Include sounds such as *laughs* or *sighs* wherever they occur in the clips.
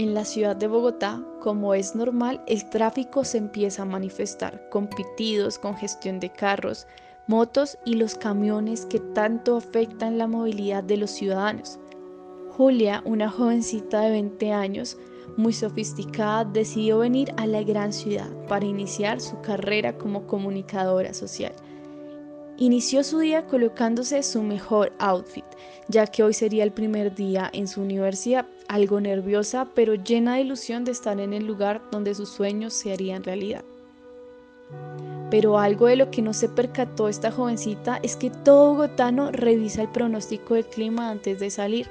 En la ciudad de Bogotá, como es normal, el tráfico se empieza a manifestar con pitidos, congestión de carros, motos y los camiones que tanto afectan la movilidad de los ciudadanos. Julia, una jovencita de 20 años, muy sofisticada, decidió venir a la gran ciudad para iniciar su carrera como comunicadora social. Inició su día colocándose su mejor outfit, ya que hoy sería el primer día en su universidad, algo nerviosa pero llena de ilusión de estar en el lugar donde sus sueños se harían realidad. Pero algo de lo que no se percató esta jovencita es que todo bogotano revisa el pronóstico del clima antes de salir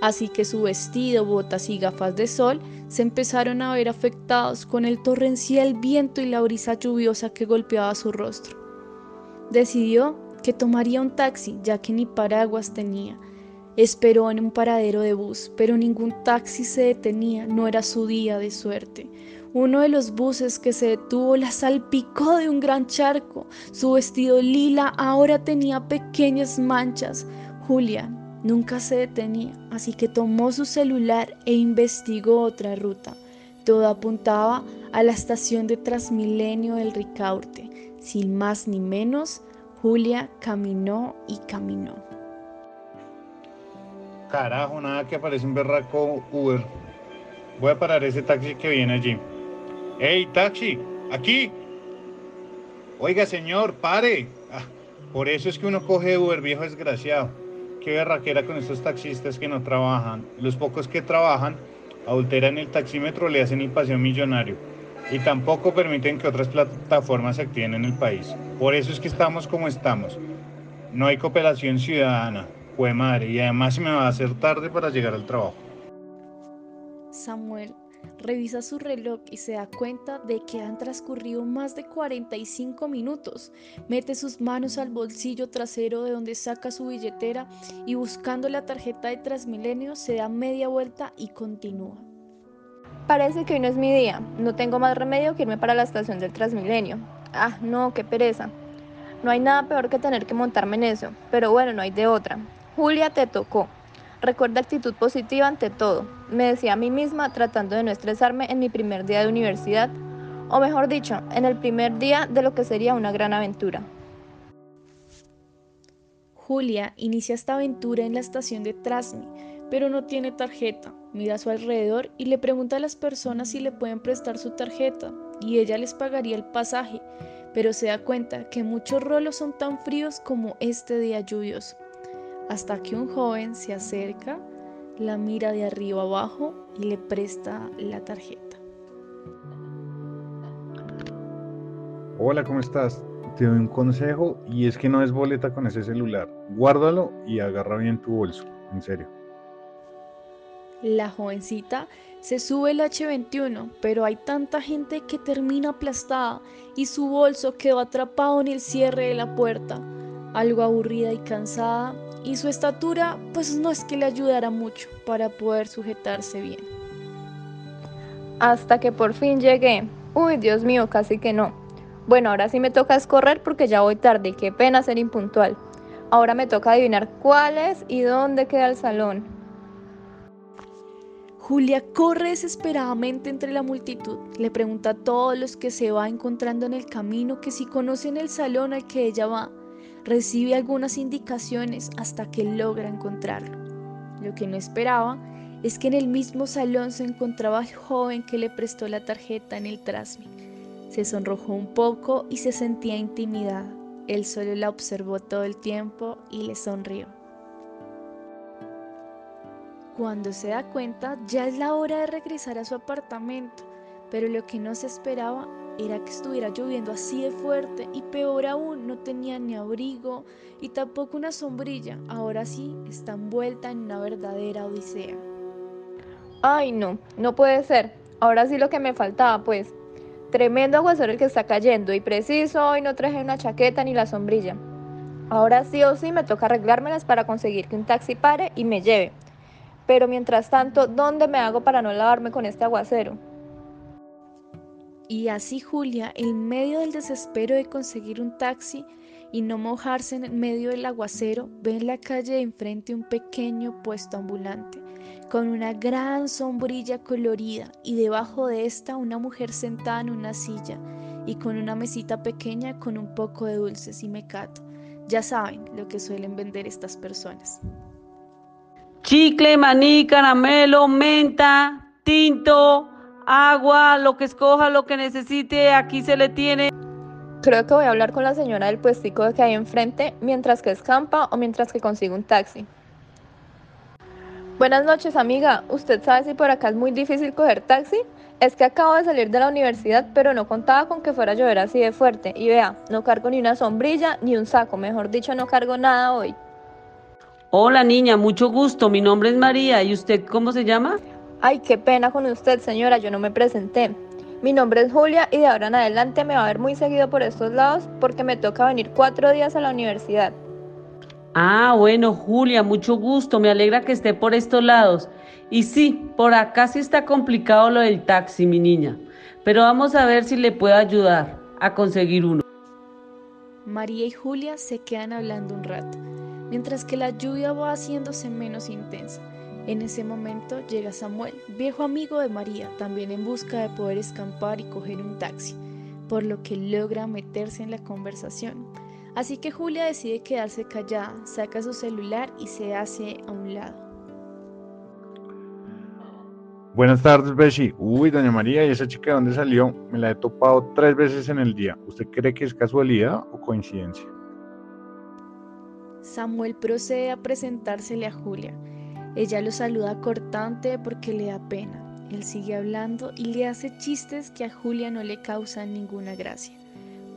así que su vestido, botas y gafas de sol se empezaron a ver afectados con el torrencial viento y la brisa lluviosa que golpeaba su rostro. Decidió que tomaría un taxi, ya que ni paraguas tenía. Esperó en un paradero de bus, pero ningún taxi se detenía, no era su día de suerte. Uno de los buses que se detuvo la salpicó de un gran charco. Su vestido lila ahora tenía pequeñas manchas. Julia Nunca se detenía, así que tomó su celular e investigó otra ruta. Todo apuntaba a la estación de Transmilenio del Ricaurte. Sin más ni menos, Julia caminó y caminó. Carajo, nada que aparece un berraco Uber. Voy a parar ese taxi que viene allí. ¡Ey, taxi! ¡Aquí! Oiga, señor, pare. Ah, por eso es que uno coge Uber, viejo desgraciado qué berraquera con estos taxistas que no trabajan. Los pocos que trabajan adulteran el taxímetro, le hacen pasión millonario y tampoco permiten que otras plataformas se activen en el país. Por eso es que estamos como estamos. No hay cooperación ciudadana, fue madre, y además se me va a hacer tarde para llegar al trabajo. Samuel Revisa su reloj y se da cuenta de que han transcurrido más de 45 minutos. Mete sus manos al bolsillo trasero de donde saca su billetera y buscando la tarjeta de Transmilenio se da media vuelta y continúa. Parece que hoy no es mi día. No tengo más remedio que irme para la estación del Transmilenio. Ah, no, qué pereza. No hay nada peor que tener que montarme en eso, pero bueno, no hay de otra. Julia, te tocó. Recuerda actitud positiva ante todo, me decía a mí misma tratando de no estresarme en mi primer día de universidad, o mejor dicho, en el primer día de lo que sería una gran aventura. Julia inicia esta aventura en la estación de Trasmi, pero no tiene tarjeta. Mira a su alrededor y le pregunta a las personas si le pueden prestar su tarjeta, y ella les pagaría el pasaje, pero se da cuenta que muchos rolos son tan fríos como este día lluvioso hasta que un joven se acerca, la mira de arriba abajo y le presta la tarjeta. Hola, ¿cómo estás? Te doy un consejo y es que no es boleta con ese celular. Guárdalo y agarra bien tu bolso, en serio. La jovencita se sube el H21, pero hay tanta gente que termina aplastada y su bolso quedó atrapado en el cierre de la puerta. Algo aburrida y cansada, y su estatura pues no es que le ayudara mucho para poder sujetarse bien. Hasta que por fin llegué. Uy, Dios mío, casi que no. Bueno, ahora sí me toca escorrer porque ya voy tarde. Qué pena ser impuntual. Ahora me toca adivinar cuál es y dónde queda el salón. Julia corre desesperadamente entre la multitud. Le pregunta a todos los que se va encontrando en el camino que si conocen el salón al que ella va recibe algunas indicaciones hasta que logra encontrarlo. Lo que no esperaba es que en el mismo salón se encontraba el joven que le prestó la tarjeta en el trasmi. Se sonrojó un poco y se sentía intimidada. Él solo la observó todo el tiempo y le sonrió. Cuando se da cuenta, ya es la hora de regresar a su apartamento, pero lo que no se esperaba era que estuviera lloviendo así de fuerte y peor aún no tenía ni abrigo y tampoco una sombrilla. Ahora sí está envuelta en una verdadera odisea. Ay no, no puede ser. Ahora sí lo que me faltaba pues. Tremendo aguacero el que está cayendo y preciso hoy no traje una chaqueta ni la sombrilla. Ahora sí o sí me toca arreglármelas para conseguir que un taxi pare y me lleve. Pero mientras tanto, ¿dónde me hago para no lavarme con este aguacero? Y así Julia, en medio del desespero de conseguir un taxi y no mojarse en medio del aguacero, ve en la calle de enfrente un pequeño puesto ambulante, con una gran sombrilla colorida y debajo de esta una mujer sentada en una silla y con una mesita pequeña con un poco de dulces y mecato. Ya saben lo que suelen vender estas personas. Chicle, maní, caramelo, menta, tinto, agua, lo que escoja, lo que necesite, aquí se le tiene. Creo que voy a hablar con la señora del puestico que hay enfrente mientras que escampa o mientras que consigo un taxi. Buenas noches, amiga. ¿Usted sabe si por acá es muy difícil coger taxi? Es que acabo de salir de la universidad, pero no contaba con que fuera a llover así de fuerte. Y vea, no cargo ni una sombrilla ni un saco, mejor dicho, no cargo nada hoy. Hola niña, mucho gusto. Mi nombre es María. ¿Y usted cómo se llama? Ay, qué pena con usted, señora, yo no me presenté. Mi nombre es Julia y de ahora en adelante me va a ver muy seguido por estos lados porque me toca venir cuatro días a la universidad. Ah, bueno, Julia, mucho gusto. Me alegra que esté por estos lados. Y sí, por acá sí está complicado lo del taxi, mi niña. Pero vamos a ver si le puedo ayudar a conseguir uno. María y Julia se quedan hablando un rato, mientras que la lluvia va haciéndose menos intensa. En ese momento llega Samuel, viejo amigo de María, también en busca de poder escampar y coger un taxi, por lo que logra meterse en la conversación. Así que Julia decide quedarse callada, saca su celular y se hace a un lado. Buenas tardes, Bessie. Uy, doña María, ¿y esa chica de dónde salió? Me la he topado tres veces en el día. ¿Usted cree que es casualidad o coincidencia? Samuel procede a presentársele a Julia. Ella lo saluda cortante porque le da pena. Él sigue hablando y le hace chistes que a Julia no le causan ninguna gracia,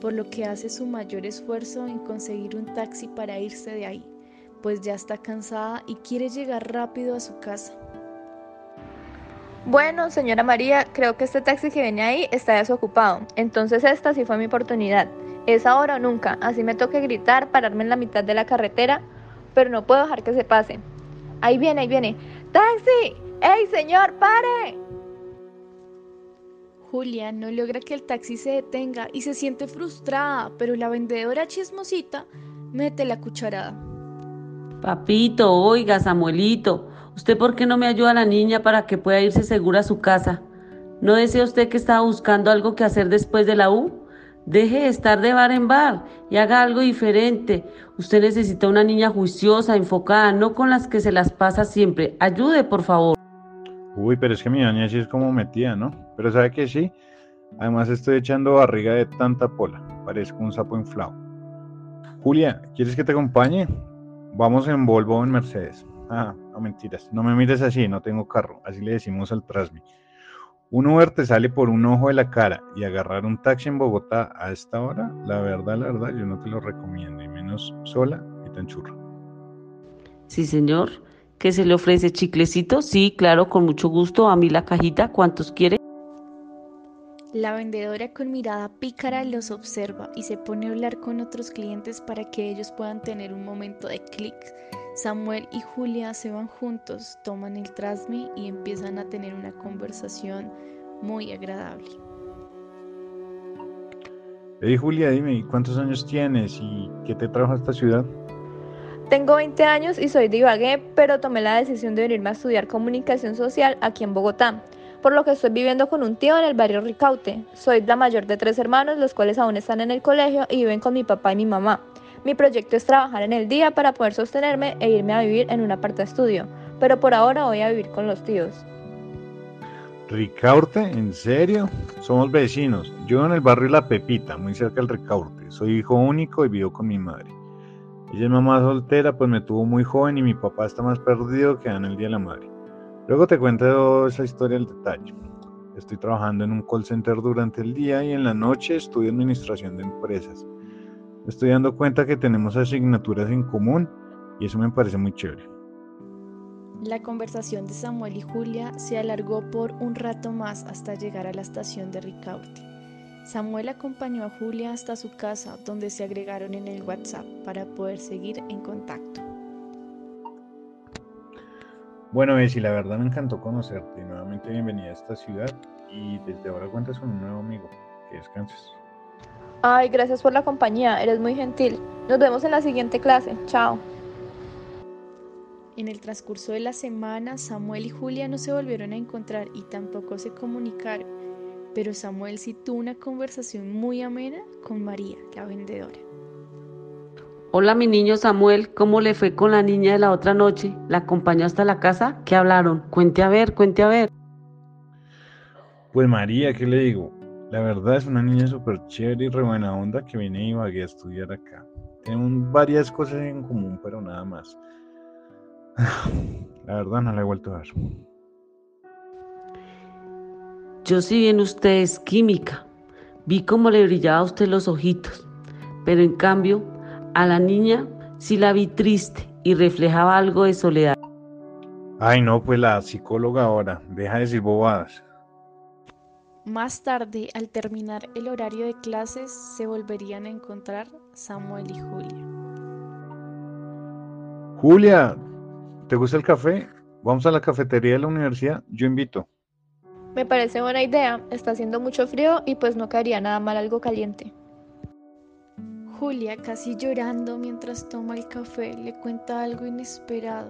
por lo que hace su mayor esfuerzo en conseguir un taxi para irse de ahí, pues ya está cansada y quiere llegar rápido a su casa. Bueno, señora María, creo que este taxi que viene ahí está desocupado. Entonces esta sí fue mi oportunidad. Es ahora o nunca. Así me toque gritar, pararme en la mitad de la carretera, pero no puedo dejar que se pase. Ahí viene, ahí viene. ¡Taxi! ¡Ey, señor, pare! Julia no logra que el taxi se detenga y se siente frustrada, pero la vendedora chismosita mete la cucharada. Papito, oiga, Samuelito, ¿usted por qué no me ayuda a la niña para que pueda irse segura a su casa? ¿No desea usted que estaba buscando algo que hacer después de la U? Deje de estar de bar en bar y haga algo diferente. Usted necesita una niña juiciosa, enfocada, no con las que se las pasa siempre. Ayude, por favor. Uy, pero es que mi doña sí es como metida, ¿no? Pero sabe que sí. Además estoy echando barriga de tanta pola. Parezco un sapo inflado. Julia, ¿quieres que te acompañe? Vamos en Volvo o en Mercedes. Ah, no mentiras. No me mires así, no tengo carro. Así le decimos al Trasmi. Un Uber te sale por un ojo de la cara y agarrar un taxi en Bogotá a esta hora, la verdad, la verdad, yo no te lo recomiendo, y menos sola y tan churro. Sí, señor. ¿Qué se le ofrece? ¿Chiclecito? Sí, claro, con mucho gusto. A mí la cajita, ¿cuántos quiere? La vendedora con mirada pícara los observa y se pone a hablar con otros clientes para que ellos puedan tener un momento de clic. Samuel y Julia se van juntos, toman el trasme y empiezan a tener una conversación muy agradable. Hey Julia, dime, ¿cuántos años tienes y qué te trajo a esta ciudad? Tengo 20 años y soy de Ibagué, pero tomé la decisión de venirme a estudiar comunicación social aquí en Bogotá, por lo que estoy viviendo con un tío en el barrio Ricaute. Soy la mayor de tres hermanos, los cuales aún están en el colegio y viven con mi papá y mi mamá. Mi proyecto es trabajar en el día para poder sostenerme e irme a vivir en un aparta estudio, pero por ahora voy a vivir con los tíos. Ricaurte, ¿en serio? Somos vecinos. Yo en el barrio La Pepita, muy cerca del Ricaurte. Soy hijo único y vivo con mi madre. Ella es mamá soltera, pues me tuvo muy joven y mi papá está más perdido que en el Día de la Madre. Luego te cuento esa historia al detalle. Estoy trabajando en un call center durante el día y en la noche estudio administración de empresas. Estoy dando cuenta que tenemos asignaturas en común y eso me parece muy chévere. La conversación de Samuel y Julia se alargó por un rato más hasta llegar a la estación de Ricaurte. Samuel acompañó a Julia hasta su casa, donde se agregaron en el WhatsApp para poder seguir en contacto. Bueno, Bessie, la verdad me encantó conocerte. Nuevamente bienvenida a esta ciudad y desde ahora cuentas con un nuevo amigo. Que descanses. Ay, gracias por la compañía, eres muy gentil. Nos vemos en la siguiente clase. Chao. En el transcurso de la semana, Samuel y Julia no se volvieron a encontrar y tampoco se comunicaron, pero Samuel sí tuvo una conversación muy amena con María, la vendedora. Hola mi niño Samuel, ¿cómo le fue con la niña de la otra noche? ¿La acompañó hasta la casa? ¿Qué hablaron? Cuente a ver, cuente a ver. Pues María, ¿qué le digo? La verdad es una niña súper chévere y re buena onda que viene y Ibagué a estudiar acá. Tenemos varias cosas en común, pero nada más. *sighs* La verdad no la he vuelto a ver. Yo si bien usted es química, vi cómo le brillaba a usted los ojitos, pero en cambio a la niña sí la vi triste y reflejaba algo de soledad. Ay, no, pues la psicóloga ahora, deja de decir bobadas. Más tarde, al terminar el horario de clases, se volverían a encontrar Samuel y Julia. Julia, ¿te gusta el café? Vamos a la cafetería de la universidad, yo invito. Me parece buena idea, está haciendo mucho frío y pues no caería nada mal algo caliente. Julia, casi llorando mientras toma el café, le cuenta algo inesperado.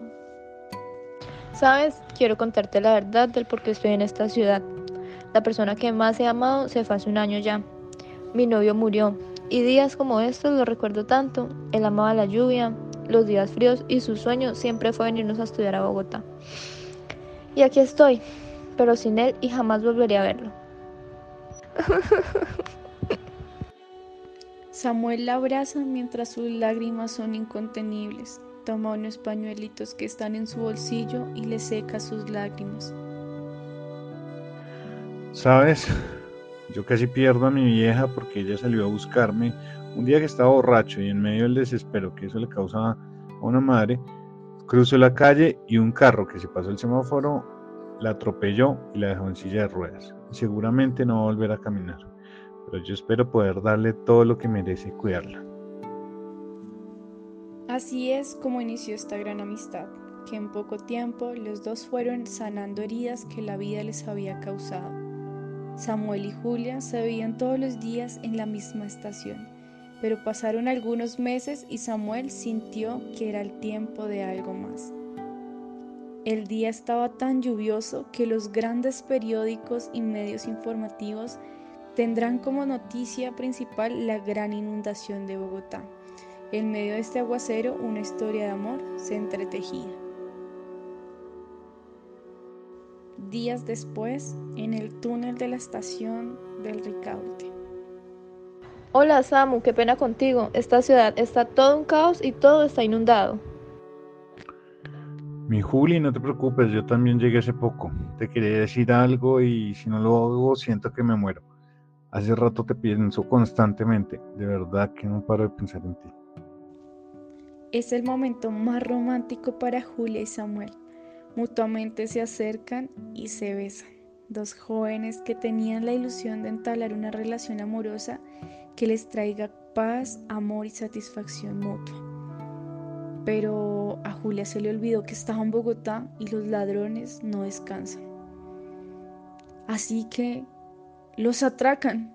Sabes, quiero contarte la verdad del por qué estoy en esta ciudad. La persona que más he amado se fue hace un año ya. Mi novio murió y días como estos lo recuerdo tanto. Él amaba la lluvia, los días fríos y su sueño siempre fue venirnos a estudiar a Bogotá. Y aquí estoy, pero sin él y jamás volveré a verlo. *laughs* Samuel la abraza mientras sus lágrimas son incontenibles. Toma unos pañuelitos que están en su bolsillo y le seca sus lágrimas. ¿Sabes? Yo casi pierdo a mi vieja porque ella salió a buscarme un día que estaba borracho y en medio del desespero que eso le causaba a una madre, cruzó la calle y un carro que se pasó el semáforo la atropelló y la dejó en silla de ruedas. Seguramente no va a volver a caminar, pero yo espero poder darle todo lo que merece y cuidarla. Así es como inició esta gran amistad, que en poco tiempo los dos fueron sanando heridas que la vida les había causado. Samuel y Julia se veían todos los días en la misma estación, pero pasaron algunos meses y Samuel sintió que era el tiempo de algo más. El día estaba tan lluvioso que los grandes periódicos y medios informativos tendrán como noticia principal la gran inundación de Bogotá. En medio de este aguacero una historia de amor se entretejía. días después en el túnel de la estación del Ricaute. Hola Samu, qué pena contigo. Esta ciudad está todo un caos y todo está inundado. Mi Juli, no te preocupes, yo también llegué hace poco. Te quería decir algo y si no lo hago siento que me muero. Hace rato te pienso constantemente, de verdad que no paro de pensar en ti. Es el momento más romántico para Julia y Samuel. Mutuamente se acercan y se besan. Dos jóvenes que tenían la ilusión de entablar una relación amorosa que les traiga paz, amor y satisfacción mutua. Pero a Julia se le olvidó que estaba en Bogotá y los ladrones no descansan. Así que los atracan.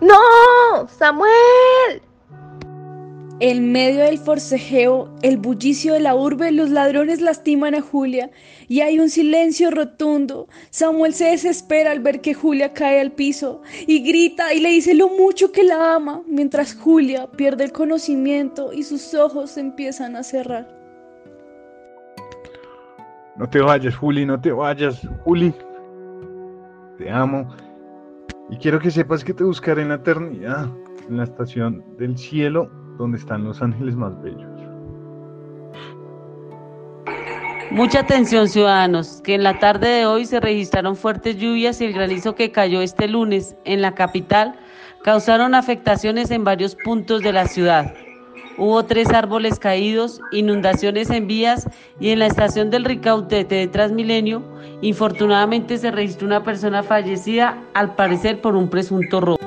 ¡No! ¡Samuel! En medio del forcejeo, el bullicio de la urbe, los ladrones lastiman a Julia y hay un silencio rotundo. Samuel se desespera al ver que Julia cae al piso y grita y le dice lo mucho que la ama, mientras Julia pierde el conocimiento y sus ojos se empiezan a cerrar. No te vayas, Juli, no te vayas, Juli. Te amo y quiero que sepas que te buscaré en la eternidad, en la estación del cielo donde están los ángeles más bellos. Mucha atención ciudadanos, que en la tarde de hoy se registraron fuertes lluvias y el granizo que cayó este lunes en la capital causaron afectaciones en varios puntos de la ciudad. Hubo tres árboles caídos, inundaciones en vías y en la estación del Ricaute de Transmilenio, infortunadamente se registró una persona fallecida, al parecer por un presunto robo.